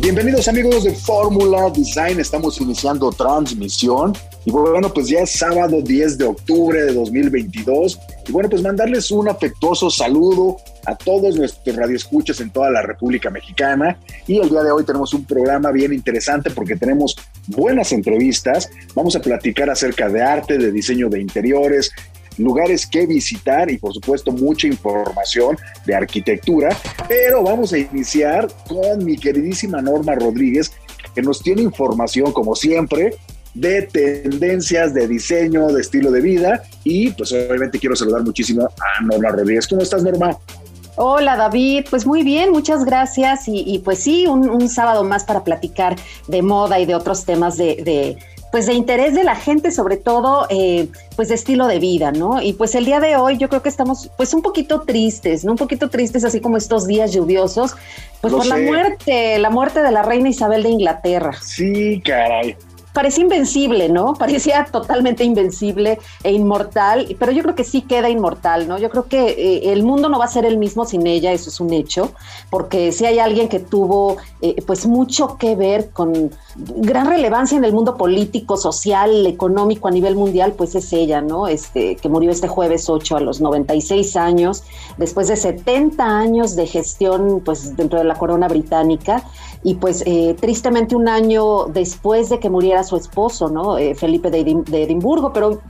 Bienvenidos amigos de Fórmula Design, estamos iniciando transmisión. Y bueno, pues ya es sábado 10 de octubre de 2022 y bueno, pues mandarles un afectuoso saludo a todos nuestros radioescuchas en toda la República Mexicana. Y el día de hoy tenemos un programa bien interesante porque tenemos buenas entrevistas, vamos a platicar acerca de arte, de diseño de interiores, lugares que visitar y por supuesto mucha información de arquitectura, pero vamos a iniciar con mi queridísima Norma Rodríguez, que nos tiene información como siempre de tendencias de diseño, de estilo de vida. Y pues obviamente quiero saludar muchísimo a Norma Rodríguez. ¿Cómo estás Norma? Hola David, pues muy bien, muchas gracias. Y, pues sí, un, sábado más para platicar de moda y de otros temas de pues de interés de la gente, sobre todo, eh, pues de estilo de vida, ¿no? Y pues el día de hoy yo creo que estamos pues un poquito tristes, ¿no? Un poquito tristes, así como estos días lluviosos, pues por la muerte, la muerte de la reina Isabel de Inglaterra. Sí, caray parecía invencible, ¿no? Parecía totalmente invencible e inmortal, pero yo creo que sí queda inmortal, ¿no? Yo creo que eh, el mundo no va a ser el mismo sin ella, eso es un hecho, porque si hay alguien que tuvo eh, pues mucho que ver con gran relevancia en el mundo político, social, económico a nivel mundial, pues es ella, ¿no? Este, que murió este jueves 8 a los 96 años, después de 70 años de gestión, pues dentro de la corona británica, y pues eh, tristemente un año después de que muriera su esposo, ¿no? Eh, Felipe de, de Edimburgo, pero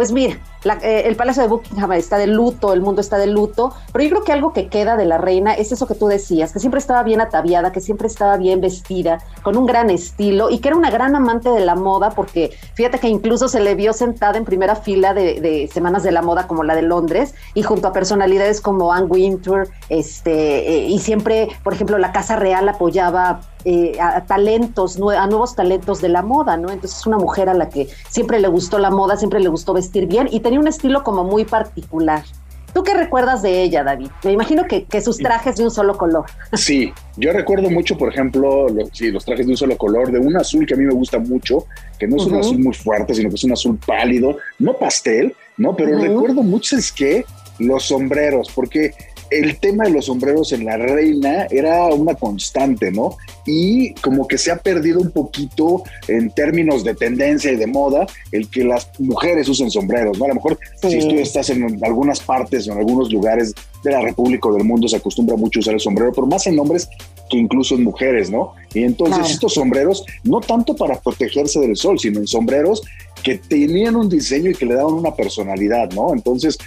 pues mira, eh, el Palacio de Buckingham está de luto, el mundo está de luto, pero yo creo que algo que queda de la reina es eso que tú decías, que siempre estaba bien ataviada, que siempre estaba bien vestida, con un gran estilo y que era una gran amante de la moda, porque fíjate que incluso se le vio sentada en primera fila de, Semanas de la Moda como la de Londres y junto a personalidades como Anne Wintour, este, y siempre, por ejemplo, la Casa Real apoyaba eh, a talentos, a nuevos talentos de la moda, ¿no? Entonces es una mujer a la que siempre le gustó la moda, siempre le gustó vestir bien y tenía un estilo como muy particular. ¿Tú qué recuerdas de ella, David? Me imagino que, sus trajes de un solo color. Sí, yo recuerdo mucho, por ejemplo, los, sí, los trajes de un solo color, de un azul que a mí me gusta mucho, que no es un azul muy fuerte, sino que es un azul pálido, no pastel, ¿no? Pero recuerdo mucho es que los sombreros, porque el tema de los sombreros en la reina era una constante, ¿no? Y como que se ha perdido un poquito en términos de tendencia y de moda el que las mujeres usen sombreros, ¿no? A lo mejor si tú estás en algunas partes o en algunos lugares de la República o del mundo se acostumbra mucho a usar el sombrero, pero más en hombres que incluso en mujeres, ¿no? Y entonces estos sombreros, no tanto para protegerse del sol, sino en sombreros que tenían un diseño y que le daban una personalidad, ¿no? Entonces,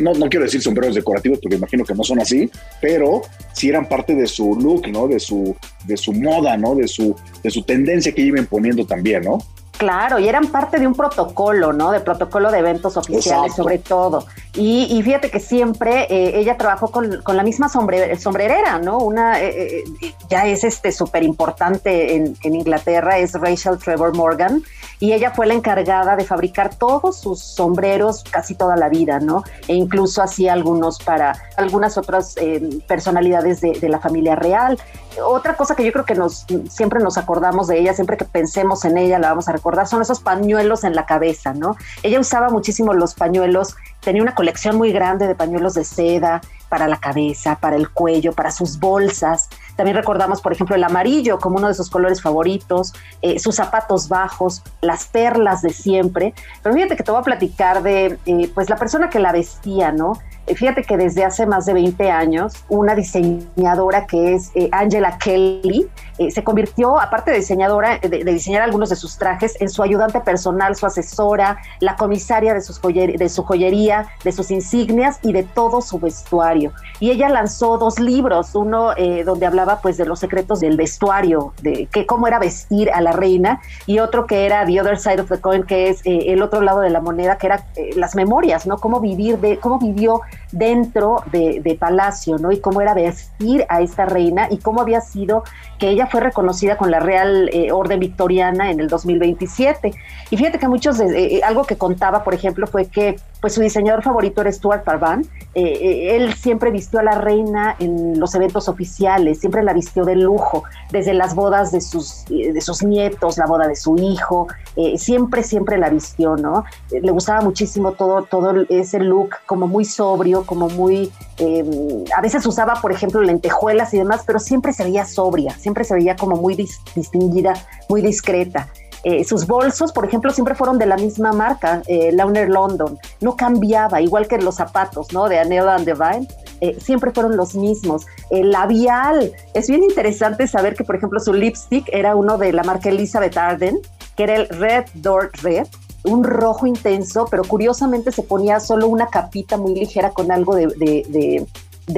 no, no quiero decir sombreros decorativos porque imagino que no son así, pero sí eran parte de su look, ¿no? De su, de su moda, ¿no? De su, de su tendencia que iban poniendo también, ¿no? Claro, y eran parte de un protocolo, ¿no? De protocolo de eventos oficiales, sobre todo. Y, fíjate que siempre eh, ella trabajó con, la misma sombrerera, ¿no? Una, eh, eh, ya es este súper importante en, en, Inglaterra, es Rachel Trevor Morgan, y ella fue la encargada de fabricar todos sus sombreros casi toda la vida, ¿no? E incluso hacía algunos para algunas otras personalidades de, de la familia real otra cosa que yo creo que nos siempre nos acordamos de ella, siempre que pensemos en ella la vamos a recordar, son esos pañuelos en la cabeza, ¿no? Ella usaba muchísimo los pañuelos, tenía una colección muy grande de pañuelos de seda para la cabeza, para el cuello, para sus bolsas. También recordamos, por ejemplo, el amarillo como uno de sus colores favoritos, eh, sus zapatos bajos, las perlas de siempre. Pero fíjate que te voy a platicar de, eh, pues, la persona que la vestía, ¿no? Fíjate que desde hace más de 20 años, una diseñadora que es eh, Angela Kelly eh, se convirtió, aparte de diseñadora, de, diseñar algunos de sus trajes, en su ayudante personal, su asesora, la comisaria de, sus de su joyería, de sus insignias y de todo su vestuario. Y ella lanzó dos libros, uno eh, donde hablaba pues de los secretos del vestuario, de que, cómo era vestir a la reina, y otro que era The Other Side of the Coin, que es el otro lado de la moneda, que era las memorias, ¿no? Cómo vivir de, cómo vivió dentro de, Palacio, ¿no? Y cómo era vestir a esta reina y cómo había sido que ella fue reconocida con la Real eh, Orden Victoriana en el 2027. Y fíjate que muchos, de, eh, algo que contaba, por ejemplo, fue que pues su diseñador favorito era Stuart Parvan. Eh, él siempre vistió a la reina en los eventos oficiales, siempre la vistió de lujo, desde las bodas de sus, de sus nietos, la boda de su hijo, siempre, siempre la vistió, ¿no? le gustaba muchísimo todo, todo ese look como muy sobrio, como muy, em, a veces usaba, por ejemplo, lentejuelas y demás, pero siempre se veía sobria, siempre se veía como muy distinguida, muy discreta. Eh, sus bolsos, por ejemplo, siempre fueron de la misma marca, eh, Launer London. No cambiaba, igual que los zapatos, ¿no? De Anel and Divine. Eh, siempre fueron los mismos. El labial. Es bien interesante saber que, por ejemplo, su lipstick era uno de la marca Elizabeth Arden, que era el Red Door Red un rojo intenso, pero curiosamente se ponía solo una capita muy ligera con algo de,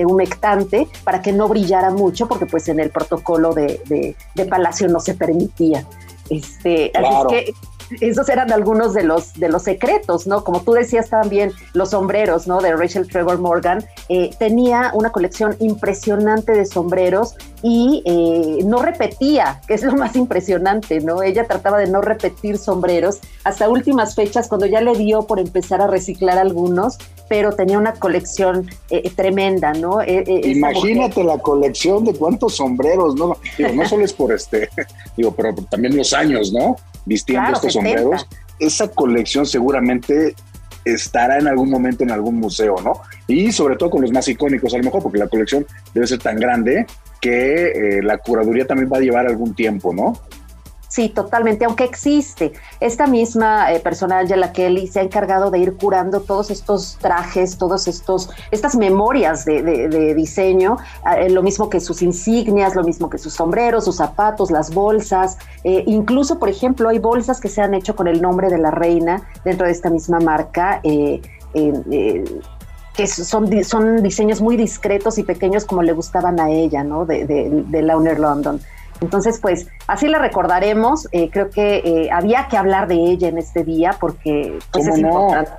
humectante para que no brillara mucho, porque pues en el protocolo de, Palacio no se permitía. Este, así es que esos eran algunos de los, de los secretos, ¿no? Como tú decías también, los sombreros, ¿no? De Rachel Trevor Morgan. Eh, tenía una colección impresionante de sombreros y eh, no repetía, que es lo más impresionante, ¿no? Ella trataba de no repetir sombreros hasta últimas fechas, cuando ya le dio por empezar a reciclar algunos, pero tenía una colección eh, tremenda, ¿no? Imagínate la colección de cuántos sombreros, ¿no? Digo, no solo es por este, digo, pero también los años, ¿no? Vistiendo estos sombreros. Esa colección seguramente estará en algún momento en algún museo, ¿no? Y sobre todo con los más icónicos, a lo mejor, porque la colección debe ser tan grande que eh, la curaduría también va a llevar algún tiempo, ¿no? Sí, totalmente, aunque existe. Esta misma eh, persona, Angela Kelly, se ha encargado de ir curando todos estos trajes, todos estos, estas memorias de, diseño, eh, lo mismo que sus insignias, lo mismo que sus sombreros, sus zapatos, las bolsas. Eh, incluso, por ejemplo, hay bolsas que se han hecho con el nombre de la reina dentro de esta misma marca. que son, diseños muy discretos y pequeños como le gustaban a ella, ¿no? De, de, de Launer London. Entonces, pues así la recordaremos. Eh, creo que eh, había que hablar de ella en este día porque pues, es importante.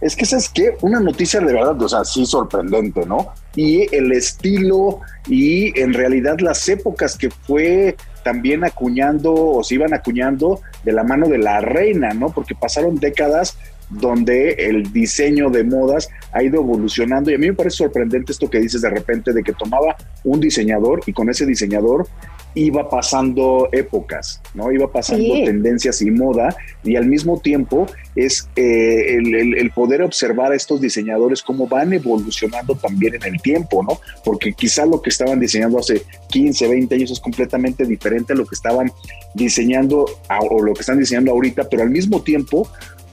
Es que, ¿sabes qué? Una noticia de verdad, o sea, sí sorprendente, ¿no? Y el estilo y en realidad las épocas que fue también acuñando o se iban acuñando de la mano de la reina, ¿no? Porque pasaron décadas donde el diseño de modas ha ido evolucionando y a mí me parece sorprendente esto que dices de repente de que tomaba un diseñador y con ese diseñador iba pasando épocas, ¿no? Iba pasando tendencias y moda y al mismo tiempo es eh, el, poder observar a estos diseñadores cómo van evolucionando también en el tiempo, ¿no? Porque quizá lo que estaban diseñando hace 15, 20 años es completamente diferente a lo que estaban diseñando o lo que están diseñando ahorita, pero al mismo tiempo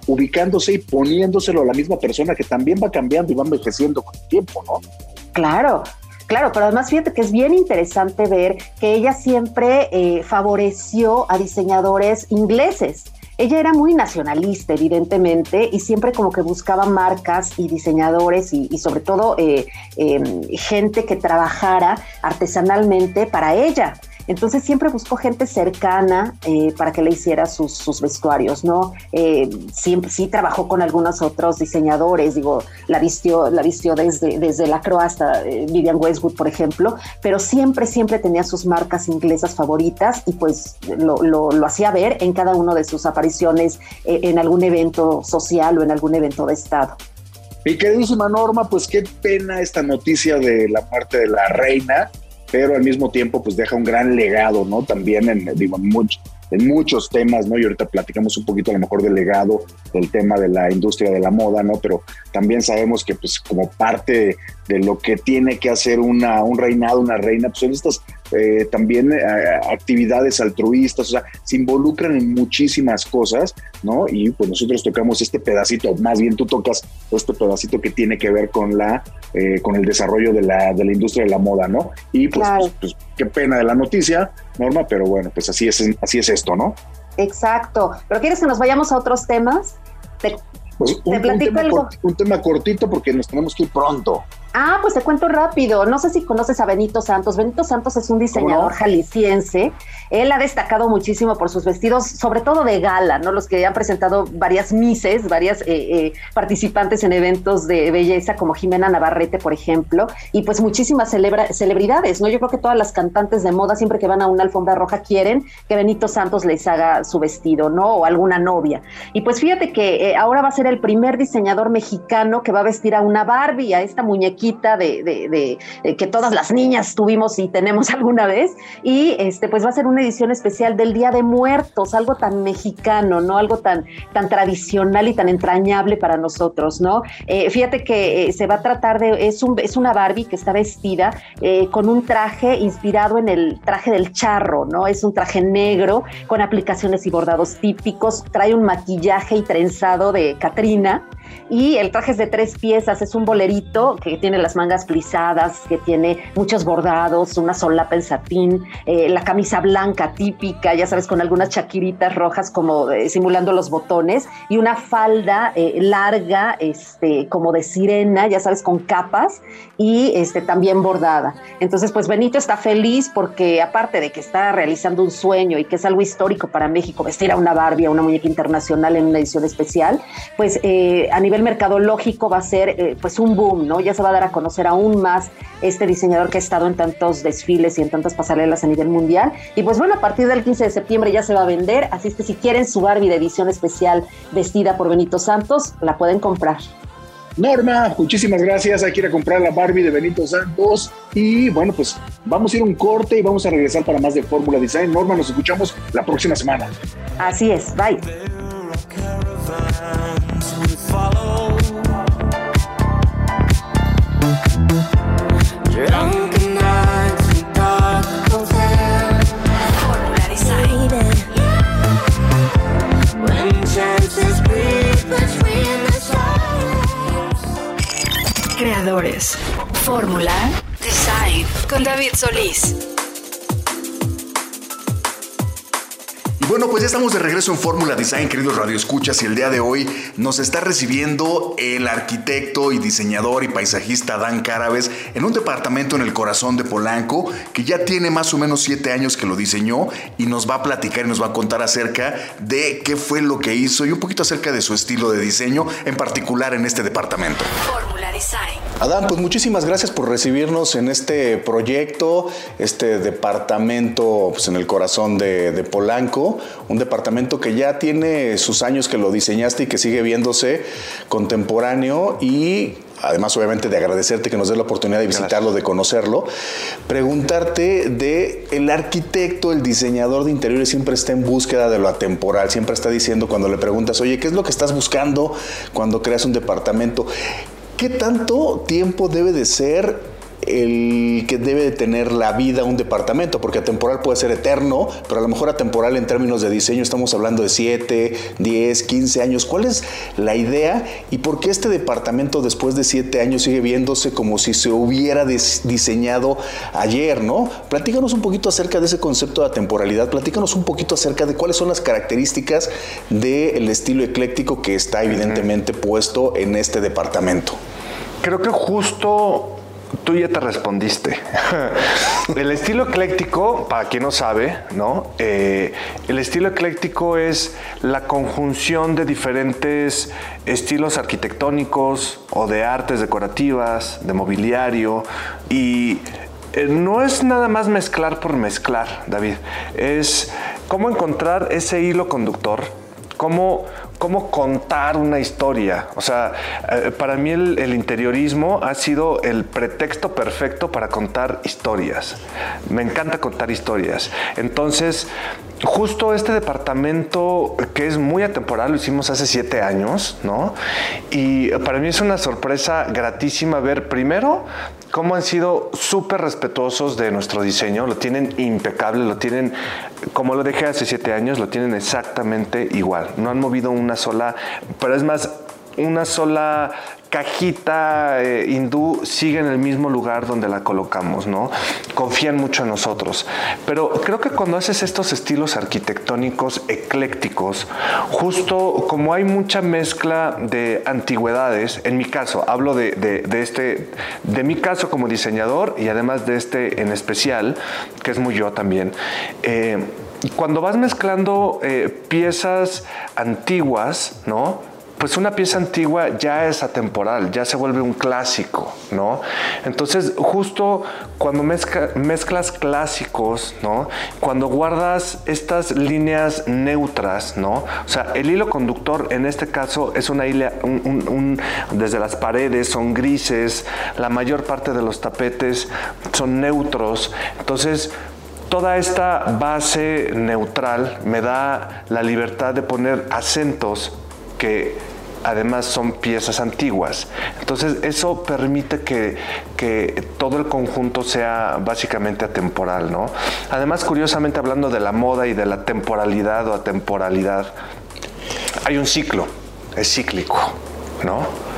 ubicándose y poniéndoselo a la misma persona que también va cambiando y va envejeciendo con el tiempo, ¿no? Claro, Claro, pero además fíjate que es bien interesante ver que ella siempre eh, favoreció a diseñadores ingleses. Ella era muy nacionalista, evidentemente, y siempre como que buscaba marcas y diseñadores y, sobre todo eh, em, gente que trabajara artesanalmente para ella. Entonces siempre buscó gente cercana eh, para que le hiciera sus, vestuarios, ¿no? Eh, siempre, sí trabajó con algunos otros diseñadores, digo, la vistió, la vistió desde, desde la Croa hasta eh, Vivian Westwood, por ejemplo, pero siempre, siempre tenía sus marcas inglesas favoritas y pues lo, lo, hacía ver en cada una de sus apariciones en algún evento social o en algún evento de Estado. Mi queridísima Norma, pues qué pena esta noticia de la muerte de la reina pero al mismo tiempo pues deja un gran legado, ¿no? También en, digo, en muchos temas, ¿no? Y ahorita platicamos un poquito a lo mejor del legado del tema de la industria de la moda, ¿no? Pero también sabemos que pues como parte de, lo que tiene que hacer una, un reinado, una reina, pues son estas eh, también eh, actividades altruistas, o sea, se involucran en muchísimas cosas, ¿no? Y pues nosotros tocamos este pedacito, más bien tú tocas este pedacito que tiene que ver con la, eh, con el desarrollo de la, de la industria de la moda, ¿no? Y pues, pues, pues, qué pena de la noticia, Norma, pero bueno, pues así es, así es esto, ¿no? Exacto. ¿Pero quieres que nos vayamos a otros temas? Te, pues, un, tema algo? un tema cortito porque nos tenemos que ir pronto. Ah, pues te cuento rápido. No sé si conoces a Benito Santos. Benito Santos es un diseñador jalisciense. Él ha destacado muchísimo por sus vestidos, sobre todo de gala, ¿no? Los que han presentado varias mises, varias eh, eh, participantes en eventos de belleza, como Jimena Navarrete, por ejemplo, y pues muchísimas celebridades, ¿no? Yo creo que todas las cantantes de moda, siempre que van a una alfombra roja, quieren que Benito Santos les haga su vestido, ¿no? O alguna novia. Y pues fíjate que eh, ahora va a ser el primer diseñador mexicano que va a vestir a una Barbie, a esta muñequita de, que todas las niñas tuvimos y tenemos alguna vez. Y este, pues va a ser una edición especial del Día de Muertos, algo tan mexicano, ¿no? Algo tan, tan tradicional y tan entrañable para nosotros, ¿no? Eh, fíjate que eh, se va a tratar de, es, un, es una Barbie que está vestida eh, con un traje inspirado en el traje del charro, ¿no? Es un traje negro con aplicaciones y bordados típicos, trae un maquillaje y trenzado de Catrina y el traje es de tres piezas, es un bolerito que tiene las mangas plisadas, que tiene muchos bordados, una solapa en satín, eh, la camisa blanca típica, ya sabes, con algunas chaquiritas rojas como eh, simulando los botones, y una falda eh, larga, este, como de sirena, ya sabes, con capas y este, también bordada. Entonces, pues Benito está feliz porque aparte de que está realizando un sueño y que es algo histórico para México, vestir a una Barbie, a una muñeca internacional en una edición especial, pues a nivel mercadológico va a ser pues un boom, ¿no? Ya se va a dar a conocer aún más este diseñador que ha estado en tantos desfiles y en tantas pasarelas a nivel mundial. Y pues bueno, a partir del 15 de septiembre ya se va a vender, así es que si quieren su Barbie de edición especial vestida por Benito Santos, la pueden comprar. Norma, muchísimas gracias. Hay que ir a comprar la Barbie de Benito Santos. Y bueno, pues vamos a ir a un corte y vamos a regresar para más de Fórmula Design. Norma, nos escuchamos la próxima semana. Así es, bye. Creadores. Fórmula. Design. Con David Solís. Bueno, pues ya estamos de regreso en Fórmula Design, queridos radioescuchas, y el día de hoy nos está recibiendo el arquitecto y diseñador y paisajista Dan Carabes en un departamento en el corazón de Polanco, que ya tiene más o menos siete años que lo diseñó y nos va a platicar y nos va a contar acerca de qué fue lo que hizo y un poquito acerca de su estilo de diseño, en particular en este departamento. Fórmula Design. Adán, pues muchísimas gracias por recibirnos en este proyecto, este departamento pues, en el corazón de, de Polanco un departamento que ya tiene sus años que lo diseñaste y que sigue viéndose contemporáneo y además obviamente de agradecerte que nos dé la oportunidad de visitarlo, de conocerlo, preguntarte de el arquitecto, el diseñador de interiores siempre está en búsqueda de lo atemporal, siempre está diciendo cuando le preguntas, oye, ¿qué es lo que estás buscando cuando creas un departamento? ¿Qué tanto tiempo debe de ser el que debe de tener la vida un departamento, porque atemporal puede ser eterno, pero a lo mejor atemporal en términos de diseño estamos hablando de 7, 10, 15 años. ¿Cuál es la idea y por qué este departamento después de 7 años sigue viéndose como si se hubiera diseñado ayer, ¿no? Platícanos un poquito acerca de ese concepto de atemporalidad, platícanos un poquito acerca de cuáles son las características del estilo ecléctico que está evidentemente puesto en este departamento. Creo que justo Tú ya te respondiste. el estilo ecléctico, para quien no sabe, ¿no? Eh, el estilo ecléctico es la conjunción de diferentes estilos arquitectónicos o de artes decorativas, de mobiliario y eh, no es nada más mezclar por mezclar, David. Es cómo encontrar ese hilo conductor, cómo cómo contar una historia. O sea, eh, para mí el, interiorismo ha sido el pretexto perfecto para contar historias. Me encanta contar historias. Entonces, justo este departamento que es muy atemporal, lo hicimos hace siete años, ¿no? Y para mí es una sorpresa gratísima ver primero cómo han sido súper respetuosos de nuestro diseño, lo tienen impecable, lo tienen, como lo dejé hace siete años, lo tienen exactamente igual. No han movido una sola, pero es más, una sola cajita eh, hindú sigue en el mismo lugar donde la colocamos, ¿no? Confían mucho en nosotros. Pero creo que cuando haces estos estilos arquitectónicos eclécticos, justo como hay mucha mezcla de antigüedades, en mi caso, hablo de, este, de mi caso como diseñador y además de este en especial, que es muy yo también. Eh, cuando vas mezclando eh, piezas antiguas, ¿no? Pues una pieza antigua ya es atemporal, ya se vuelve un clásico, ¿no? Entonces, justo cuando mezclas clásicos, ¿no? Cuando guardas estas líneas neutras, ¿no? O sea, el hilo conductor en este caso es una hila, desde las paredes son grises, la mayor parte de los tapetes son neutros, entonces toda esta base neutral me da la libertad de poner acentos que además son piezas antiguas. Entonces eso permite que, que, todo el conjunto sea básicamente atemporal, ¿no? Además, curiosamente hablando de la moda y de la temporalidad o atemporalidad, hay un ciclo, es cíclico, ¿no?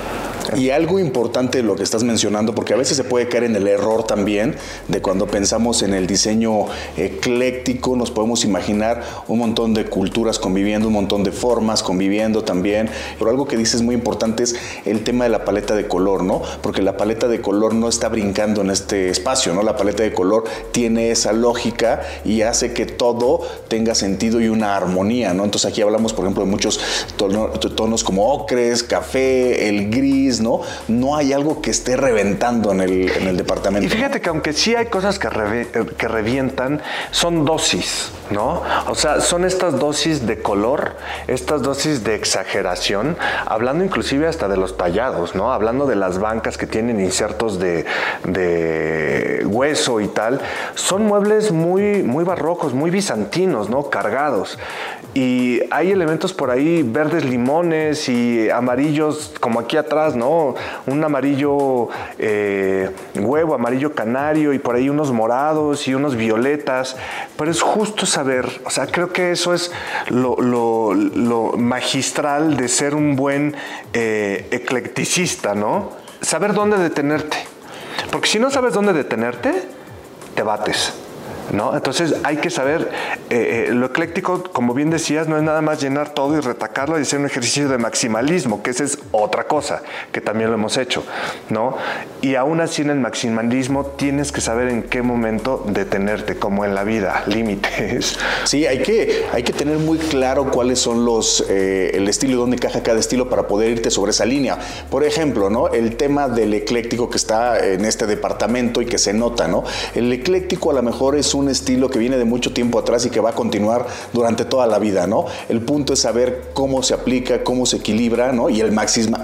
Y algo importante de lo que estás mencionando, porque a veces se puede caer en el error también de cuando pensamos en el diseño ecléctico, nos podemos imaginar un montón de culturas conviviendo, un montón de formas conviviendo también. Pero algo que dices muy importante es el tema de la paleta de color, ¿no? Porque la paleta de color no está brincando en este espacio, ¿no? La paleta de color tiene esa lógica y hace que todo tenga sentido y una armonía, ¿no? Entonces aquí hablamos, por ejemplo, de muchos tonos como ocres, café, el gris, ¿no? No hay algo que esté reventando en el, departamento. Y fíjate que aunque sí hay cosas que, que revientan, son dosis, ¿no? O sea, son estas dosis de color, estas dosis de exageración, hablando inclusive hasta de los tallados, ¿no? Hablando de las bancas que tienen insertos de, hueso y tal, son muebles muy, muy barrocos, muy bizantinos, ¿no? Cargados. Y hay elementos por ahí, verdes limones y amarillos, como aquí atrás, ¿no? Un amarillo eh, huevo, amarillo canario y por ahí unos morados y unos violetas. Pero es justo saber, o sea, creo que eso es lo, magistral de ser un buen eh, eclecticista, ¿no? Saber dónde detenerte. Porque si no sabes dónde detenerte, te bates. ¿No? Entonces hay que saber, eh, eh, lo ecléctico, como bien decías, no es nada más llenar todo y retacarlo y hacer un ejercicio de maximalismo, que esa es otra cosa, que también lo hemos hecho, ¿no? Y aún así en el maximalismo tienes que saber en qué momento detenerte, como en la vida, límites. Sí, hay que, hay que tener muy claro cuáles son los, eh, el estilo y dónde encaja cada estilo para poder irte sobre esa línea. Por ejemplo, ¿no? El tema del ecléctico que está en este departamento y que se nota, ¿no? El ecléctico a lo mejor es un estilo que viene de mucho tiempo atrás y que va a continuar durante toda la vida, ¿no? El punto es saber cómo se aplica, cómo se equilibra, ¿no? Y el,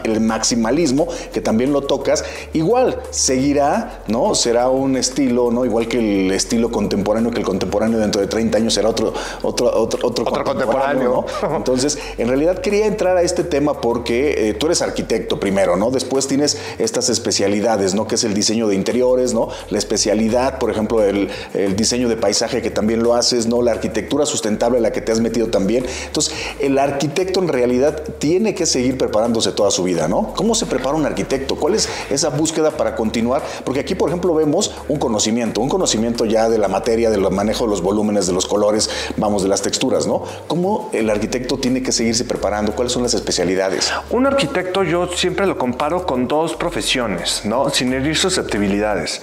el maximalismo, que también lo tocas, igual seguirá, ¿no? Será un estilo, ¿no? Igual que el estilo contemporáneo, que el contemporáneo dentro de 30 años será otro, otro, otro, otro, contemporáneo, Entonces, en realidad quería entrar a este tema porque eh, tú eres arquitecto primero, ¿no? Después tienes estas especialidades, ¿no? Que es el diseño de interiores, ¿no? La especialidad, por ejemplo, el, el diseño de paisaje que también lo haces, ¿no? La arquitectura sustentable a la que te has metido también. Entonces, el arquitecto en realidad tiene que seguir preparándose toda su vida, ¿no? ¿Cómo se prepara un arquitecto? ¿Cuál es esa búsqueda para continuar? Porque aquí, por ejemplo, vemos un conocimiento, un conocimiento ya de la materia, del manejo de los volúmenes, de los colores, vamos, de las texturas, ¿no? ¿Cómo el arquitecto tiene que seguirse preparando? ¿Cuáles son las especialidades? Un arquitecto yo siempre lo comparo con dos profesiones, ¿no? Sin herir susceptibilidades.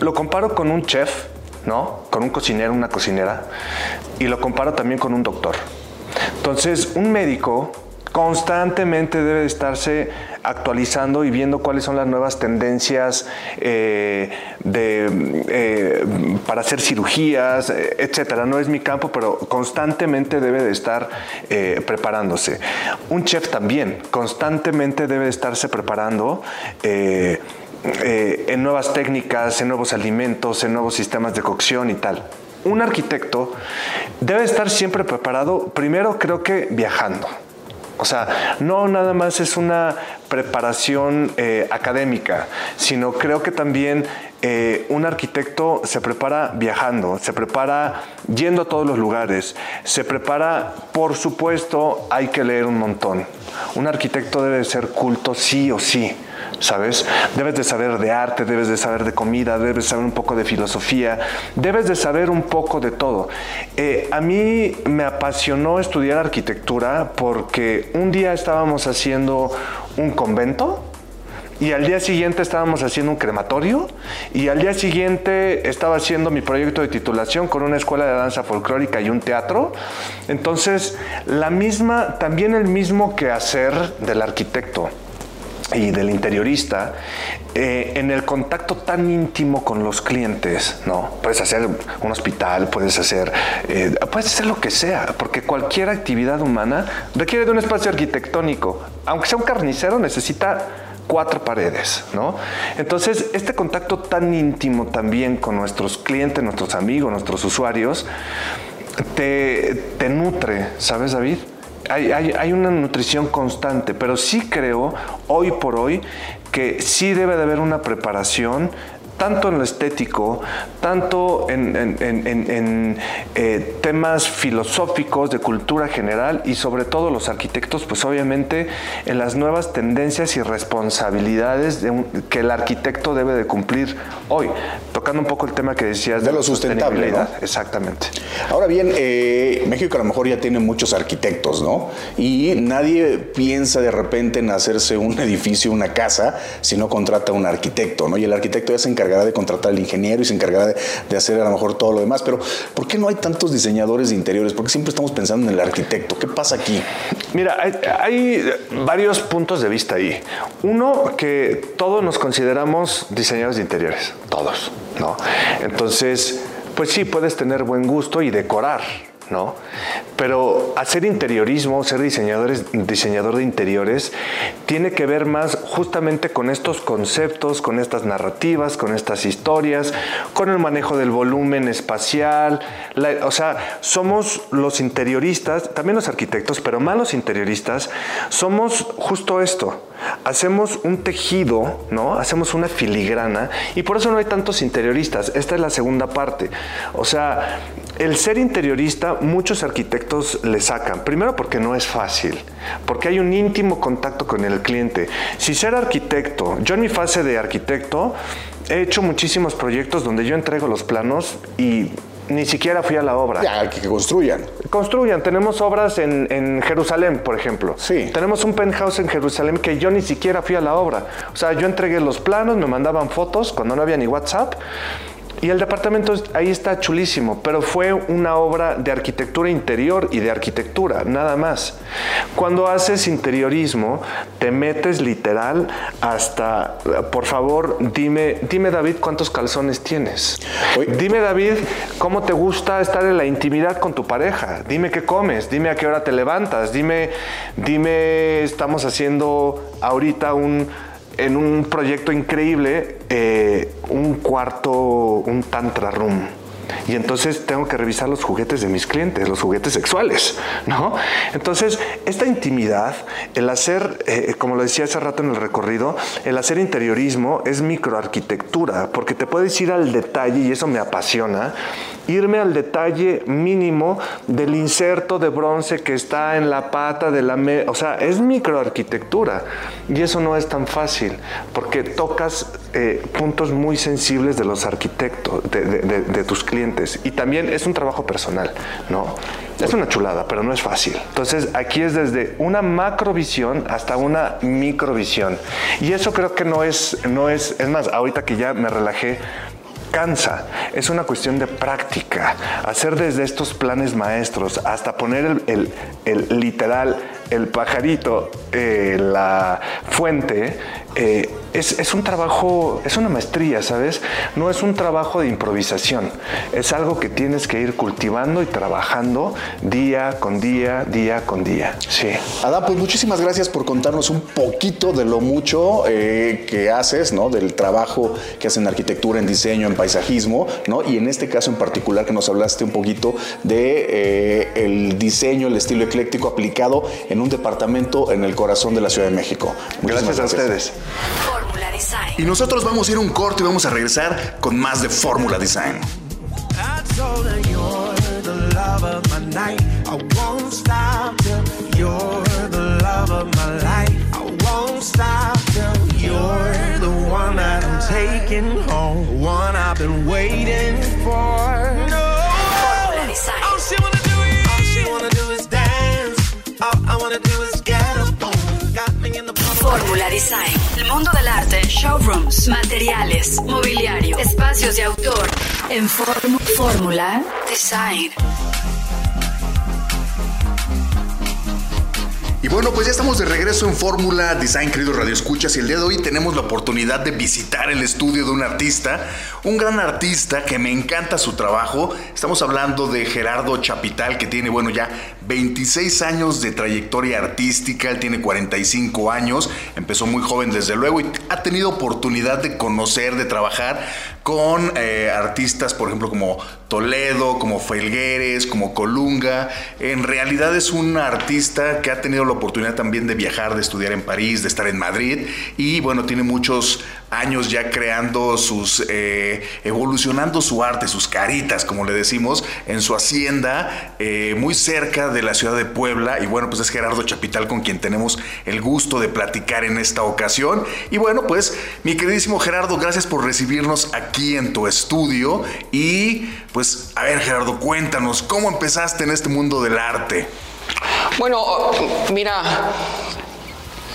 Lo comparo con un chef, ¿no? Con un cocinero, una cocinera, y lo comparo también con un doctor. Entonces, un médico constantemente debe estarse actualizando y viendo cuáles son las nuevas tendencias eh, eh, para hacer cirugías, etcétera. No es mi campo, pero constantemente debe de estar eh, preparándose. Un chef también constantemente debe de estarse preparando eh, en nuevas técnicas, en nuevos alimentos, en nuevos sistemas de cocción y tal. Un arquitecto debe estar siempre preparado, primero creo que viajando. O sea, no nada más es una preparación eh, académica, sino creo que también eh, un arquitecto se prepara viajando, se prepara yendo a todos los lugares, se prepara, por supuesto, hay que leer un montón. Un arquitecto debe ser culto sí o sí ¿sabes? Debes de saber de arte, debes de saber de comida, debes de saber un poco de filosofía, debes de saber un poco de todo. Eh, a mí me apasionó estudiar arquitectura porque un día estábamos haciendo un convento, y al día siguiente estábamos haciendo un crematorio y al día siguiente estaba haciendo mi proyecto de titulación con una escuela de danza folclórica y un teatro. Entonces, la misma, también el mismo quehacer del arquitecto y del interiorista eh, en el contacto tan íntimo con los clientes, ¿no? Puedes hacer un hospital, puedes hacer, eh, puedes hacer lo que sea, porque cualquier actividad humana requiere de un espacio arquitectónico. Aunque sea un carnicero, necesita cuatro paredes, ¿no? Entonces, este contacto tan íntimo también con nuestros clientes, nuestros amigos, nuestros usuarios, te, te nutre, ¿sabes, David? Hay, hay, hay, una nutrición constante, pero sí creo hoy por hoy que sí debe de haber una preparación tanto en lo estético, tanto en, eh, temas filosóficos de cultura general y sobre todo los arquitectos, pues obviamente en las nuevas tendencias y responsabilidades que el arquitecto debe de cumplir hoy. Tocando un poco el tema que decías de, lo sustentable. Exactamente. Ahora bien, eh, México a lo mejor ya tiene muchos arquitectos, ¿no? Y nadie piensa de repente en hacerse un edificio, una casa, si no contrata a un arquitecto, ¿no? Y el arquitecto ya se encarga encargará de contratar al ingeniero y se encargará de, hacer a lo mejor todo lo demás. Pero ¿por qué no hay tantos diseñadores de interiores? Porque siempre estamos pensando en el arquitecto. ¿Qué pasa aquí? Mira, hay, varios puntos de vista ahí. Uno, que todos nos consideramos diseñadores de interiores, todos, ¿no? Entonces, pues sí, puedes tener buen gusto y decorar, ¿no? Pero hacer interiorismo, ser diseñador de interiores, tiene que ver más justamente con estos conceptos, con estas narrativas, con estas historias, con el manejo del volumen espacial. o sea, somos los interioristas, también los arquitectos, pero más los interioristas, somos justo esto. Hacemos un tejido, ¿no? Hacemos una filigrana y por eso no hay tantos interioristas. Esta es la segunda parte. O sea, el ser interiorista, muchos arquitectos le sacan. Primero porque no es fácil, porque hay un íntimo contacto con el cliente. Si ser arquitecto, yo en mi fase de arquitecto he hecho muchísimos proyectos donde yo entrego los planos y ni siquiera fui a la obra. Ya, que construyan. Construyan. Tenemos obras en, en, Jerusalén, por ejemplo. Sí. Tenemos un penthouse en Jerusalén que yo ni siquiera fui a la obra. O sea, yo entregué los planos, me mandaban fotos cuando no había ni WhatsApp y el departamento ahí está chulísimo, pero fue una obra de arquitectura interior y de arquitectura, nada más. Cuando haces interiorismo, te metes literal hasta, por favor, dime, dime David cuántos calzones tienes. Dime David cómo te gusta estar en la intimidad con tu pareja. Dime qué comes, dime a qué hora te levantas, dime, dime, estamos haciendo ahorita un en un proyecto increíble eh, un cuarto, un tantra room. Y entonces tengo que revisar los juguetes de mis clientes, los juguetes sexuales, ¿no? Entonces, esta intimidad, el hacer, eh, como lo decía hace rato en el recorrido, el hacer interiorismo es microarquitectura, porque te puedes ir al detalle, y eso me apasiona, irme al detalle mínimo del inserto de bronce que está en la pata de la. O sea, es microarquitectura. Y eso no es tan fácil, porque tocas eh, puntos muy sensibles de los arquitectos, de, tus clientes. Y también es un trabajo personal, ¿no? Es una chulada, pero no es fácil. Entonces, aquí es desde una macrovisión hasta una microvisión. Y eso creo que no es, no es, es más, ahorita que ya me relajé, cansa. Es una cuestión de práctica. Hacer desde estos planes maestros hasta poner el, literal, el pajarito, eh, la fuente, eh, es, un trabajo, es una maestría, ¿sabes? No es un trabajo de improvisación, es algo que tienes que ir cultivando y trabajando día con día, día con día. Sí. Adán, pues muchísimas gracias por contarnos un poquito de lo mucho eh, que haces, ¿no? Del trabajo que haces en arquitectura, en diseño, en paisajismo, ¿no? Y en este caso en particular que nos hablaste un poquito de el diseño, el estilo ecléctico aplicado un departamento en el corazón de la Ciudad de México. gracias a ustedes. Y nosotros vamos a ir a un corte y vamos a regresar con más de Fórmula Design. One that I'm taking home. One I've been waiting for. No. Design. El mundo del arte, showrooms, materiales, mobiliario, espacios de autor. En Form- Fórmula Design. Y bueno, pues ya estamos de regreso en Fórmula Design, queridos Radio Escuchas, y el día de hoy tenemos la oportunidad de visitar el estudio de un artista, un gran artista que me encanta su trabajo. Estamos hablando de Gerardo Chapital, que tiene, bueno, ya 26 años de trayectoria artística, él tiene 45 años, empezó muy joven desde luego y ha tenido oportunidad de conocer, de trabajar con eh, artistas, por ejemplo, como Toledo, como Felgueres, como Colunga. En realidad es un artista que ha tenido la oportunidad también de viajar, de estudiar en París, de estar en Madrid y bueno, tiene muchos años ya creando sus, eh, evolucionando su arte, sus caritas, como le decimos, en su hacienda, eh, muy cerca de la ciudad de Puebla. Y bueno, pues es Gerardo Chapital con quien tenemos el gusto de platicar en esta ocasión. Y bueno, pues mi queridísimo Gerardo, gracias por recibirnos aquí en tu estudio. Y pues, a ver Gerardo, cuéntanos, ¿cómo empezaste en este mundo del arte? Bueno, mira,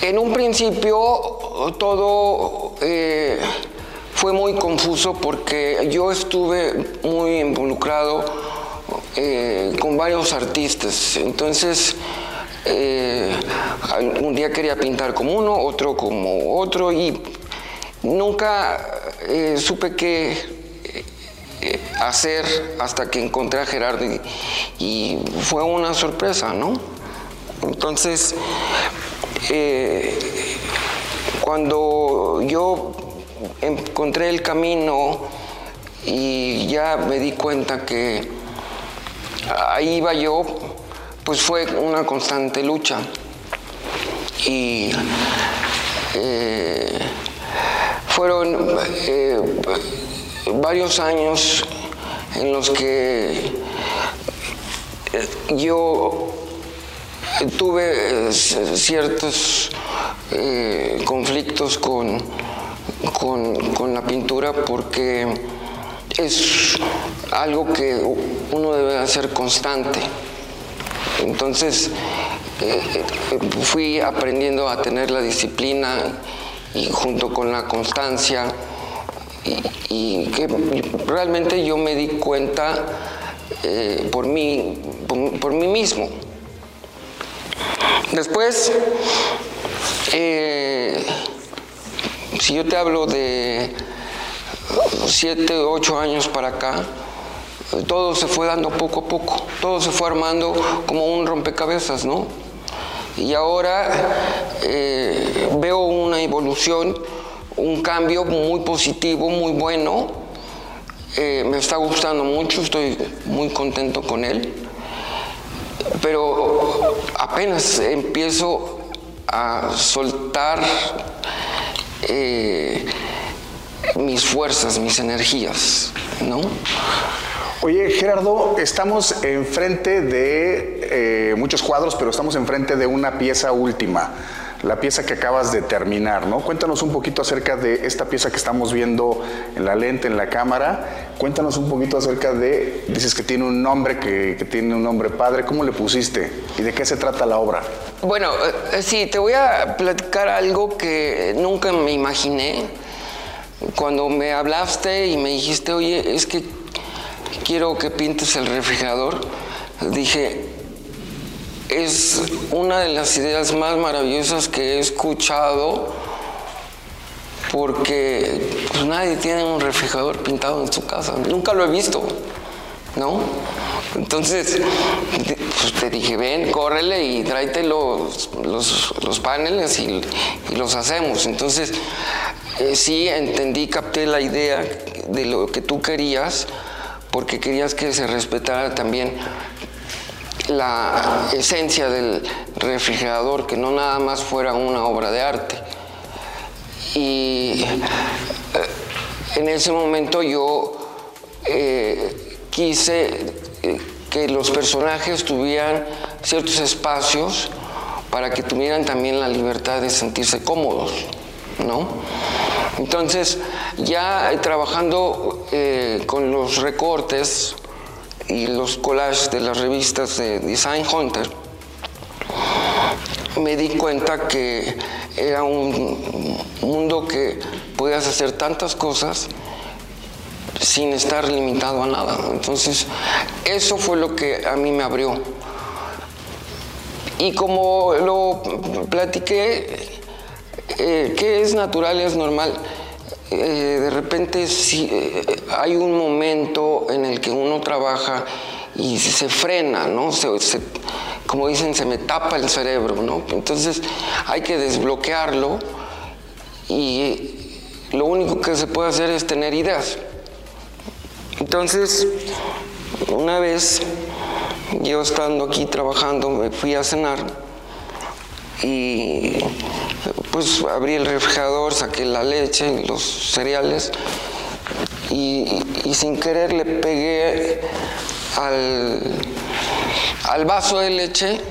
en un principio todo eh, fue muy confuso porque yo estuve muy involucrado eh, con varios artistas. Entonces, eh, un día quería pintar como uno, otro como otro y nunca supe qué hacer hasta que encontré a Gerardo y fue una sorpresa, ¿no? Entonces, eh, cuando yo encontré el camino y ya me di cuenta que ahí iba yo, pues fue una constante lucha. Y eh, fueron eh, varios años en los que yo tuve eh, ciertos eh, conflictos con, con, con la pintura porque es algo que uno debe hacer constante. Entonces eh, fui aprendiendo a tener la disciplina y junto con la constancia y, que realmente yo me di cuenta por, mí, por mí mismo. Después, eh, si yo te hablo de siete, ocho años para acá, todo se fue dando poco a poco, todo se fue armando como un rompecabezas, ¿no? Y ahora eh, veo una evolución, un cambio muy positivo, muy bueno. Eh, me está gustando mucho, estoy muy contento con él. Pero apenas empiezo a soltar eh, mis fuerzas, mis energías, ¿no? Oye, Gerardo, estamos enfrente de eh, muchos cuadros, pero estamos enfrente de una pieza última, la pieza que acabas de terminar, ¿no? Cuéntanos un poquito acerca de esta pieza que estamos viendo en la lente, en la cámara. Cuéntanos un poquito acerca de, dices que tiene un nombre, que, tiene un nombre padre, ¿cómo le pusiste? ¿Y de qué se trata la obra? Bueno, eh, sí, te voy a platicar algo que nunca me imaginé. Cuando me hablaste y me dijiste, oye, es que quiero que pintes el refrigerador, dije, es una de las ideas más maravillosas que he escuchado porque pues, nadie tiene un refrigerador pintado en su casa, nunca lo he visto, ¿no? Entonces, pues te dije, ven, córrele y tráete los, los, los paneles y, y los hacemos. Entonces, eh, sí, entendí, capté la idea de lo que tú querías, porque querías que se respetara también la esencia del refrigerador, que no nada más fuera una obra de arte. Y eh, en ese momento yo eh, quise eh, que los personajes tuvieran ciertos espacios para que tuvieran también la libertad de sentirse cómodos, ¿no? Entonces, ya trabajando con los recortes y los collages de las revistas de Design Hunter, me di cuenta que era un mundo que podías hacer tantas cosas sin estar limitado a nada. Entonces, eso fue lo que a mí me abrió. Y como lo platiqué, eh, ¿qué es natural, es normal? Eh, de repente eh, hay un momento en el que uno trabaja y se frena, ¿no? como dicen, se me tapa el cerebro, ¿no? Entonces hay que desbloquearlo y lo único que se puede hacer es tener ideas. Entonces, una vez, yo estando aquí trabajando, me fui a cenar y pues abrí el refrigerador, saqué la leche, los cereales y, sin querer le pegué al, al vaso de leche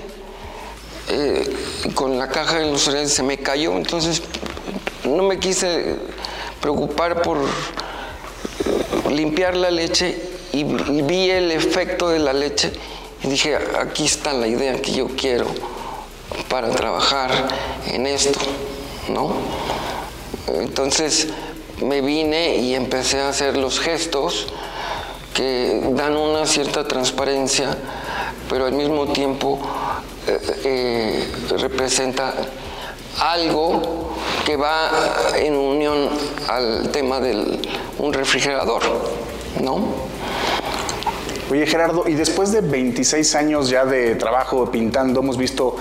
eh, con la caja de los cereales se me cayó, entonces no me quise preocupar por limpiar la leche y, vi el efecto de la leche y dije, aquí está la idea que yo quiero para trabajar en esto, ¿no? Entonces me vine y empecé a hacer los gestos que dan una cierta transparencia, pero al mismo tiempo eh, eh, representa algo que va en unión al tema de un refrigerador, ¿no? Oye Gerardo, y después de 26 años ya de trabajo pintando, hemos visto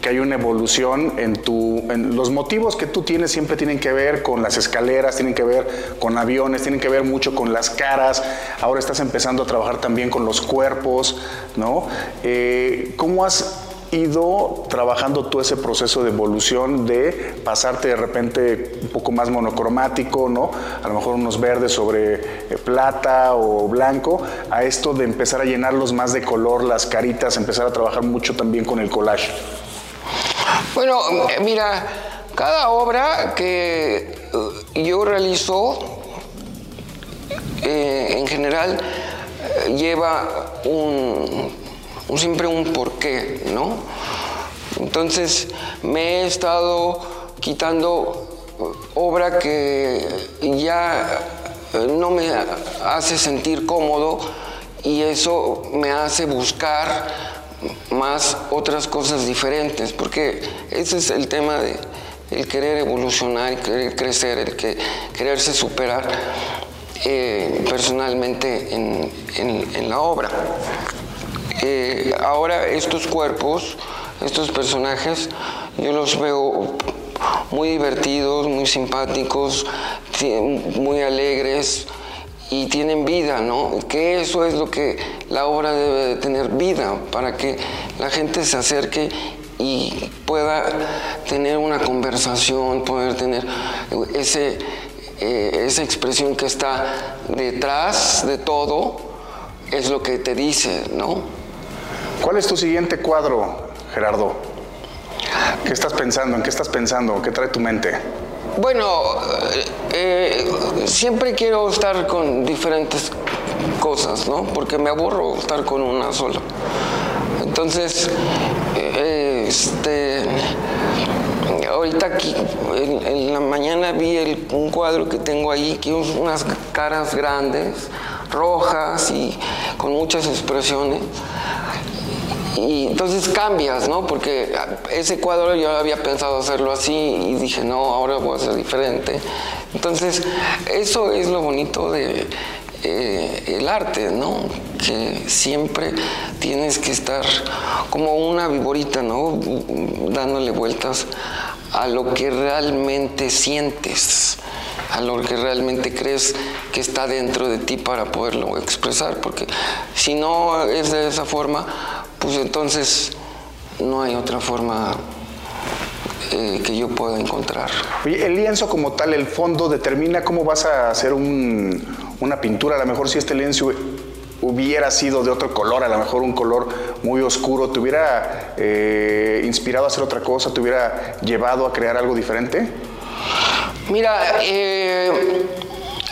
que hay una evolución en tu, en los motivos que tú tienes siempre tienen que ver con las escaleras, tienen que ver con aviones, tienen que ver mucho con las caras. Ahora estás empezando a trabajar también con los cuerpos, ¿no? Eh, ¿Cómo has ido trabajando todo ese proceso de evolución de pasarte de repente un poco más monocromático, ¿no? A lo mejor unos verdes sobre eh, plata o blanco, a esto de empezar a llenarlos más de color, las caritas, empezar a trabajar mucho también con el collage. Bueno, eh, mira, cada obra que eh, yo realizo, en general, lleva un, siempre un porqué, ¿no? Entonces me he estado quitando obra que ya no me hace sentir cómodo y eso me hace buscar más otras cosas diferentes, porque ese es el tema de el querer evolucionar, el querer crecer, el que, quererse superar eh, personalmente en la obra. Eh, ahora estos cuerpos, estos personajes, yo los veo muy divertidos, muy simpáticos, muy alegres y tienen vida, ¿no? Que eso es lo que la obra debe de tener vida para que la gente se acerque y pueda tener una conversación, poder tener ese, eh, esa expresión que está detrás de todo, es lo que te dice, ¿no? ¿Cuál es tu siguiente cuadro, Gerardo? ¿Qué estás pensando? ¿En qué estás pensando? ¿Qué trae tu mente? Bueno, eh, siempre quiero estar con diferentes cosas, ¿no? Porque me aburro estar con una sola. Entonces, eh, este, ahorita aquí, en, la mañana vi un cuadro que tengo ahí, que unas caras grandes, rojas y con muchas expresiones. Y entonces cambias, ¿no? Porque ese cuadro yo había pensado hacerlo así y dije, no, ahora voy a hacer diferente. Entonces, eso es lo bonito de eh, el arte, ¿no? Que siempre tienes que estar como una viborita, ¿no? Dándole vueltas a lo que realmente sientes, a lo que realmente crees que está dentro de ti para poderlo expresar, porque si no es de esa forma, pues entonces no hay otra forma eh, que yo pueda encontrar. Oye, el lienzo como tal, el fondo, determina cómo vas a hacer una pintura. A lo mejor si este lienzo hubiera sido de otro color, a lo mejor un color muy oscuro, ¿te hubiera eh, inspirado a hacer otra cosa? ¿Te hubiera llevado a crear algo diferente? Mira, eh,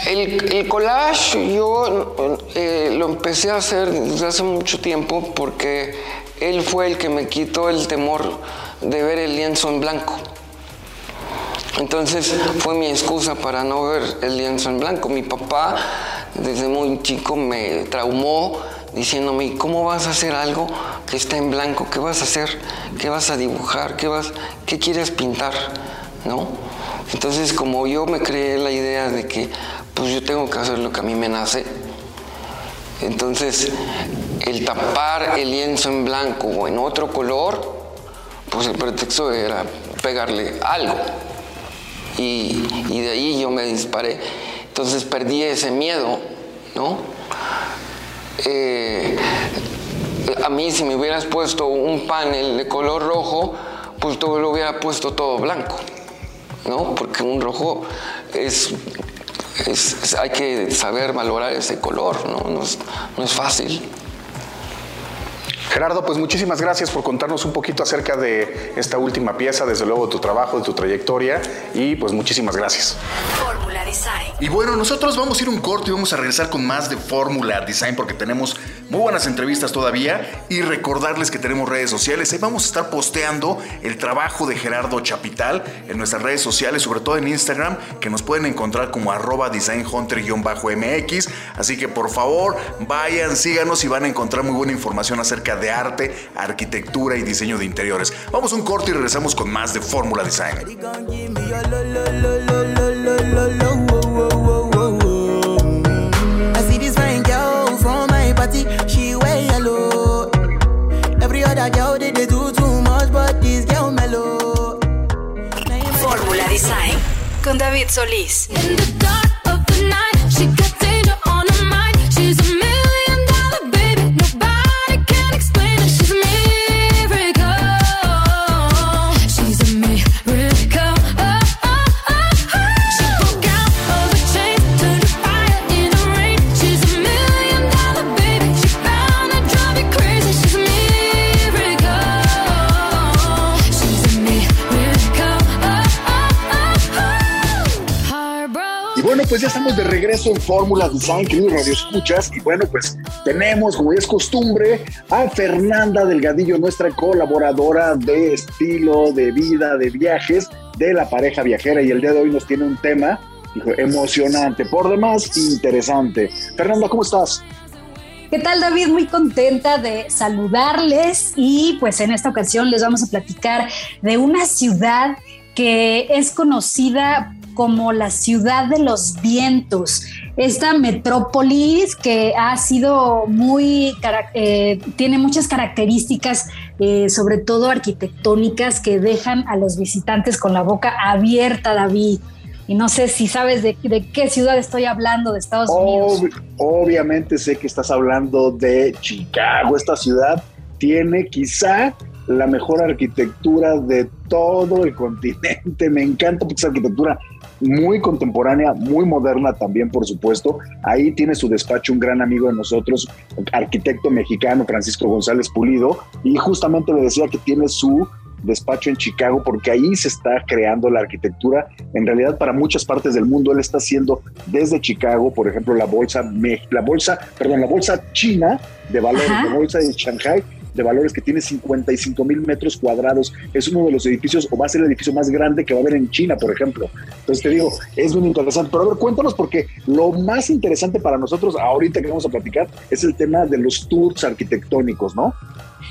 el, collage yo eh, lo empecé a hacer desde hace mucho tiempo porque él fue el que me quitó el temor de ver el lienzo en blanco. Entonces fue mi excusa para no ver el lienzo en blanco. Mi papá desde muy chico me traumó diciéndome, ¿cómo vas a hacer algo que está en blanco? ¿Qué vas a hacer? ¿Qué vas a dibujar? ¿Qué, vas, qué quieres pintar? ¿No? Entonces como yo me creé la idea de que pues yo tengo que hacer lo que a mí me nace, entonces el tapar el lienzo en blanco o en otro color, pues el pretexto era pegarle algo. Y, y de ahí yo me disparé. Entonces perdí ese miedo, ¿no? Eh, a mí si me hubieras puesto un panel de color rojo, pues todo lo hubiera puesto todo blanco, ¿no? Porque un rojo es, hay que saber valorar ese color, ¿no? No es, no es fácil. Gerardo, pues muchísimas gracias por contarnos un poquito acerca de esta última pieza, desde luego de tu trabajo, de tu trayectoria y pues muchísimas gracias. Fórmula Design. Y bueno, nosotros vamos a ir un corto y vamos a regresar con más de Fórmula Design porque tenemos muy buenas entrevistas todavía y recordarles que tenemos redes sociales. Ahí vamos a estar posteando el trabajo de Gerardo Chapital en nuestras redes sociales, sobre todo en Instagram, que nos pueden encontrar como arroba designhunter-mx. Así que por favor, vayan, síganos y van a encontrar muy buena información acerca de arte, arquitectura y diseño de interiores. Vamos a un corto y regresamos con más de Fórmula Design. Këndavit Solis. De regreso en Fórmula Design, queridos Radio Escuchas. Y bueno, pues tenemos, como ya es costumbre, a Fernanda Delgadillo, nuestra colaboradora de estilo, de vida, de viajes, de la pareja viajera. Y el día de hoy nos tiene un tema emocionante, por demás interesante. Fernanda, ¿cómo estás? ¿Qué tal David? Muy contenta de saludarles y pues en esta ocasión les vamos a platicar de una ciudad que es conocida como la ciudad de los vientos. Esta metrópolis que ha sido muy, eh, tiene muchas características, eh, sobre todo arquitectónicas, que dejan a los visitantes con la boca abierta, David. Y no sé si sabes de, de qué ciudad estoy hablando de Estados Unidos. Ob- obviamente sé que estás hablando de Chicago. Esta ciudad tiene quizá la mejor arquitectura de todo el continente. Me encanta porque es arquitectura muy contemporánea, muy moderna también, por supuesto. Ahí tiene su despacho un gran amigo de nosotros, arquitecto mexicano Francisco González Pulido, y justamente me decía que tiene su despacho en Chicago porque ahí se está creando la arquitectura en realidad para muchas partes del mundo él está haciendo desde Chicago por ejemplo la bolsa la bolsa perdón la bolsa china de valores la bolsa de Shanghai de valores que tiene 55 mil metros cuadrados es uno de los edificios o va a ser el edificio más grande que va a haber en China por ejemplo entonces te digo es muy interesante pero a ver cuéntanos porque lo más interesante para nosotros ahorita que vamos a platicar es el tema de los tours arquitectónicos ¿no?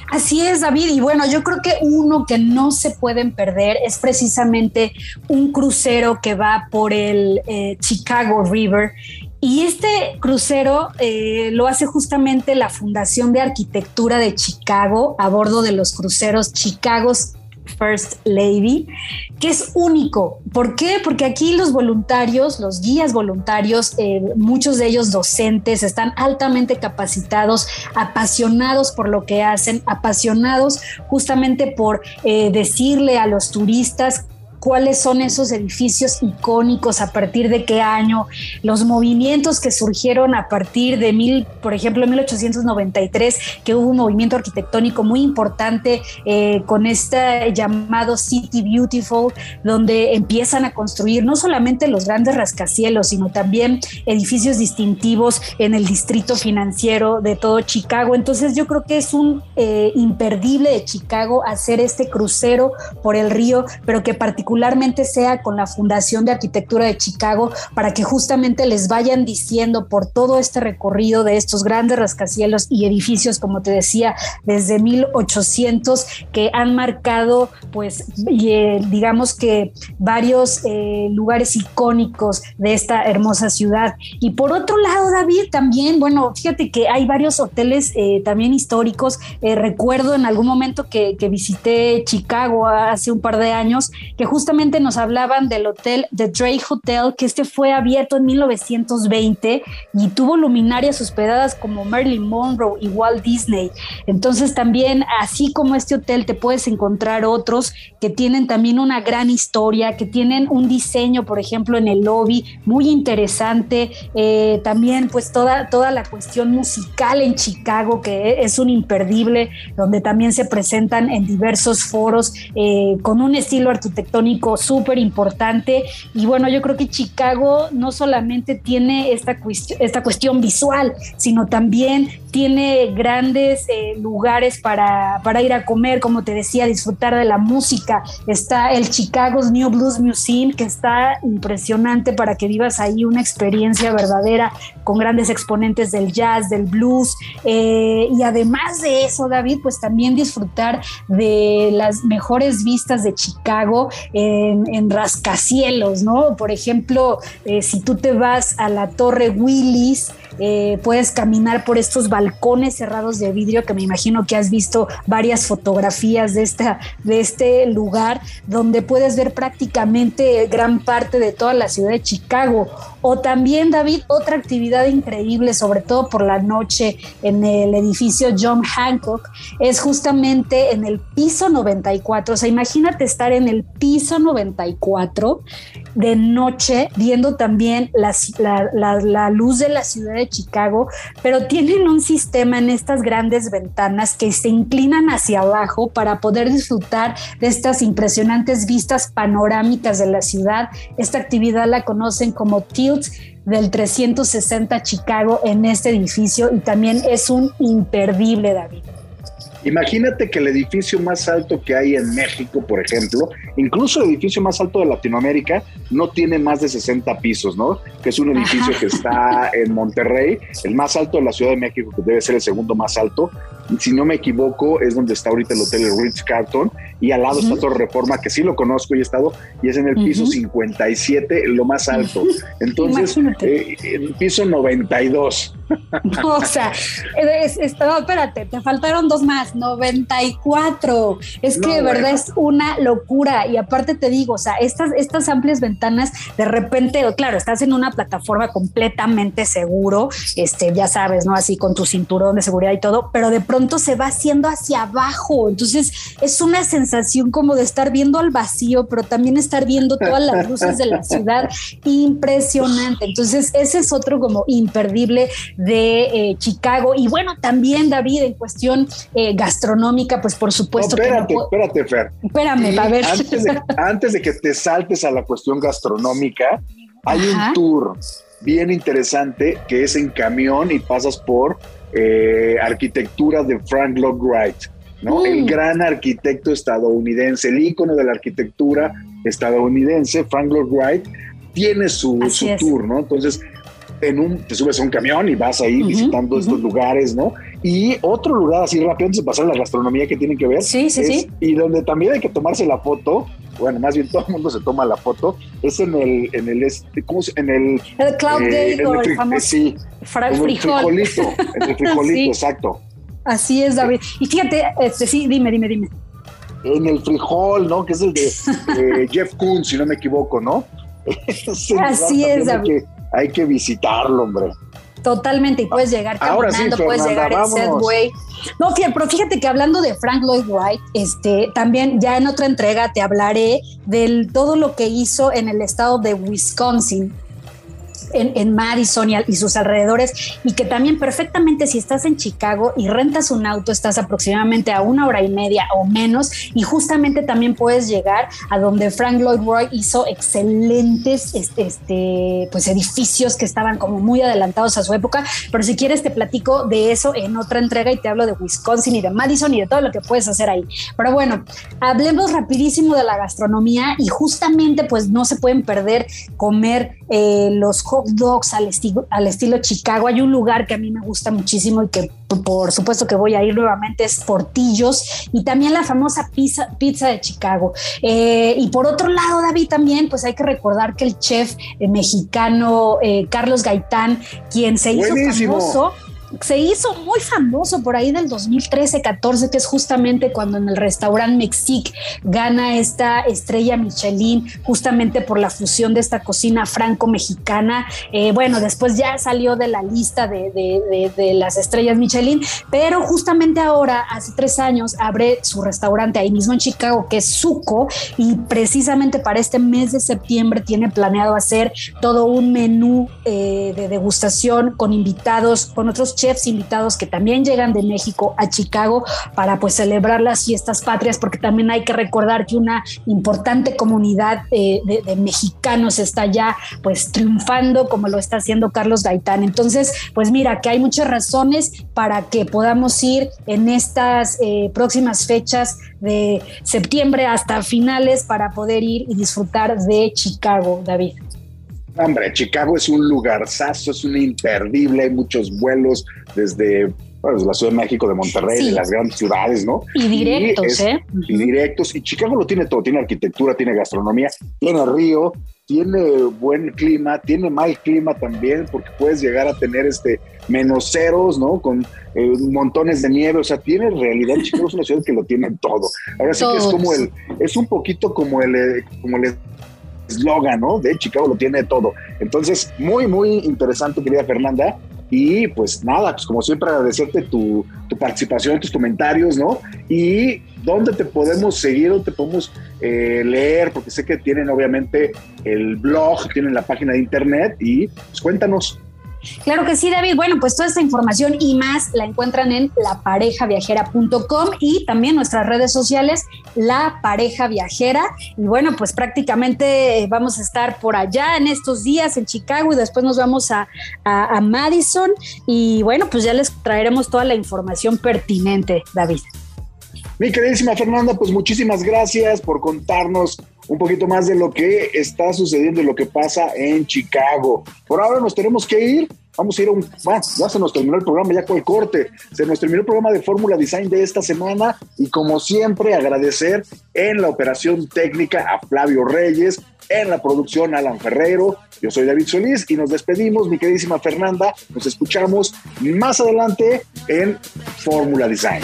Así es, David. Y bueno, yo creo que uno que no se pueden perder es precisamente un crucero que va por el eh, Chicago River. Y este crucero eh, lo hace justamente la Fundación de Arquitectura de Chicago a bordo de los cruceros Chicago's First Lady, que es único. ¿Por qué? Porque aquí los voluntarios, los guías voluntarios, eh, muchos de ellos docentes, están altamente capacitados, apasionados por lo que hacen, apasionados justamente por eh, decirle a los turistas cuáles son esos edificios icónicos, a partir de qué año, los movimientos que surgieron a partir de mil, por ejemplo, 1893, que hubo un movimiento arquitectónico muy importante eh, con este llamado City Beautiful, donde empiezan a construir no solamente los grandes rascacielos, sino también edificios distintivos en el distrito financiero de todo Chicago. Entonces yo creo que es un eh, imperdible de Chicago hacer este crucero por el río, pero que particularmente sea con la Fundación de Arquitectura de Chicago, para que justamente les vayan diciendo por todo este recorrido de estos grandes rascacielos y edificios, como te decía, desde 1800, que han marcado, pues, eh, digamos que varios eh, lugares icónicos de esta hermosa ciudad. Y por otro lado, David, también, bueno, fíjate que hay varios hoteles eh, también históricos. Recuerdo en algún momento que, que visité Chicago hace un par de años, que justamente nos hablaban del hotel The Drake Hotel, que este fue abierto en 1920 y tuvo luminarias hospedadas como Marilyn Monroe y Walt Disney. Entonces también, así como este hotel, te puedes encontrar otros que tienen también una gran historia, que tienen un diseño, por ejemplo, en el lobby muy interesante. Eh, también pues toda, toda la cuestión musical en Chicago, que es un imperdible, donde también se presentan en diversos foros eh, con un estilo arquitectónico súper importante. Y bueno, yo creo que Chicago no solamente tiene esta, cuest- esta cuestión visual, sino también tiene grandes eh, lugares para, para ir a comer, como te decía, disfrutar de la música. Está el Chicago's New Blues Museum, que está impresionante para que vivas ahí una experiencia verdadera con grandes exponentes del jazz, del blues. eh, y además de eso, David, pues también disfrutar de las mejores vistas de Chicago en, rascacielos, ¿no? Por ejemplo, eh, si tú te vas a la Torre Willis, eh, puedes caminar por estos balcones cerrados de vidrio que me imagino que has visto varias fotografías de, esta, de este lugar donde puedes ver prácticamente gran parte de toda la ciudad de Chicago. O también, David, otra actividad increíble, sobre todo por la noche en el edificio John Hancock, es justamente en el piso 94. O sea, imagínate estar en el piso 94 de noche viendo también la, luz de la ciudad de Chicago, pero tienen un sistema en estas grandes ventanas que se inclinan hacia abajo para poder disfrutar de estas impresionantes vistas panorámicas de la ciudad. Esta actividad la conocen como Tilt del 360 Chicago en este edificio y también es un imperdible, David. Imagínate que el edificio más alto que hay en México, por ejemplo, incluso el edificio más alto de Latinoamérica, no tiene más de 60 pisos, ¿no? Que es un edificio Ajá. que está en Monterrey, el más alto de la Ciudad de México, que debe ser el segundo más alto. Si no me equivoco, es donde está ahorita el hotel el Ritz Carlton y al lado está Torre Reforma, que sí lo conozco y he estado, y es en el piso Ujú. 57, lo más alto. Entonces, eh, el piso 92. O sea, es- es- no, espérate, te faltaron dos más, 94. Es que No, de verdad bueno. es una locura. Y aparte te digo, o sea, estas, estas amplias ventanas, de repente, claro, estás en una plataforma completamente seguro, este, ya sabes, ¿no? Así con tu cinturón de seguridad y todo, pero de pronto se va haciendo hacia abajo. Entonces es una sensación como de estar viendo al vacío, pero también estar viendo todas las luces de la ciudad. Impresionante. Entonces, ese es otro como imperdible de eh, Chicago. Y bueno, también, David, en cuestión eh, gastronómica, pues por No, supuesto que no espérate, espérate, Fer. Espérame, a ver. Antes de, antes de que te saltes a la cuestión gastronómica, hay Ajá. un tour bien interesante que es en camión y pasas por eh, arquitectura de Frank Lloyd Wright, ¿no? Mm. El gran arquitecto estadounidense, el ícono de la arquitectura estadounidense, Frank Lloyd Wright, tiene su, su tour, ¿no? Entonces, en un, te subes a un camión y vas ahí visitando estos lugares, ¿no? Y otro lugar así rápido antes de pasar a la gastronomía que tienen que ver. Sí, sí, es- sí. Y donde también hay que tomarse la foto, bueno, más bien todo el mundo se toma la foto, es en el, en el, este, ¿cómo se- en el... El Cloud eh, Gate en o el famoso Sí, el frijol. frijolito, el frijolito, Sí. exacto. Así es, David. Y fíjate, este, sí, dime, dime, dime. En el frijol, ¿no? Que es el de eh, Jeff Koons, si no me equivoco, ¿no? Así es, David. que, hay que visitarlo, hombre. Totalmente, y puedes llegar Ahora sí, caminando, puedes Fernanda, llegar en. Segway. No, fíjate, pero fíjate que hablando de Frank Lloyd Wright, este, también ya en otra entrega te hablaré de todo lo que hizo en el estado de Wisconsin. En, en Madison y, y sus alrededores, y que también perfectamente si estás en Chicago y rentas un auto, estás aproximadamente a una hora y media o menos, y justamente también puedes llegar a donde Frank Lloyd Wright hizo excelentes este, este, pues edificios que estaban como muy adelantados a su época, pero si quieres te platico de eso en otra entrega y te hablo de Wisconsin y de Madison y de todo lo que puedes hacer ahí. Pero bueno, hablemos rapidísimo de la gastronomía y justamente pues no se pueden perder comer eh, los hot dogs al, estilo al estilo Chicago. Hay un lugar que a mí me gusta muchísimo y que por supuesto que voy a ir nuevamente es Portillos y también la famosa pizza, pizza de Chicago. Eh, y por otro lado, David, también pues hay que recordar que el chef eh, mexicano eh, Carlos Gaitán, quien se hizo famoso se hizo muy famoso por ahí del 2013-14, que es justamente cuando en el restaurante Mexic gana esta estrella Michelin, justamente por la fusión de esta cocina franco-mexicana. Eh, bueno, después ya salió de la lista de, de- de- de las estrellas Michelin, pero justamente ahora, hace tres años, abre su restaurante ahí mismo en Chicago, que es Suco, y precisamente para este mes de septiembre tiene planeado hacer todo un menú eh, de degustación con invitados, con otros chefs invitados que también llegan de México a Chicago para pues celebrar las fiestas patrias, porque también hay que recordar que una importante comunidad eh, de, mexicanos está ya pues triunfando como lo está haciendo Carlos Gaitán. Entonces, pues mira, que hay muchas razones para que podamos ir en estas eh, próximas fechas de septiembre hasta finales para poder ir y disfrutar de Chicago, David. Hombre, Chicago es un lugarzazo, es un imperdible, hay muchos vuelos desde bueno, la Ciudad de México, de Monterrey, Sí. de las grandes ciudades, ¿no? Y directos, es- ¿eh? Y directos. Y Chicago lo tiene todo, tiene arquitectura, tiene gastronomía, tiene río, tiene buen clima, tiene mal clima también, porque puedes llegar a tener este menos ceros, ¿no? Con eh, montones de nieve, o sea, tiene en realidad Chicago es una ciudad que lo tiene todo. Ahora sí que es como el, es un poquito como el, eh, como el eslogan, ¿no? De Chicago lo tiene todo. Entonces, muy, muy interesante, querida Fernanda. Y pues nada, pues como siempre agradecerte tu, tu participación, tus comentarios, ¿no? Y dónde te podemos seguir, dónde te podemos eh, leer, porque sé que tienen obviamente el blog, tienen la página de internet y pues cuéntanos. Claro que sí, David. Bueno, pues toda esta información y más la encuentran en laparejaviajera.com y también nuestras redes sociales, La Pareja Viajera. Y bueno, pues prácticamente eh, vamos a estar por allá en estos días en Chicago y después nos vamos a, a- a Madison. Y bueno, pues ya les traeremos toda la información pertinente, David. Mi queridísima Fernanda, pues muchísimas gracias por contarnos un poquito más de lo que está sucediendo y lo que pasa en Chicago. Por ahora nos tenemos que ir. Vamos a ir a un. Bueno, ya se nos terminó el programa, ya con el corte. Se nos terminó el programa de Fórmula Design de esta semana. Y como siempre, agradecer en la operación técnica a Flavio Reyes, en la producción Alan Ferrero. Yo soy David Solís y nos despedimos, mi queridísima Fernanda. Nos escuchamos más adelante en Fórmula Design.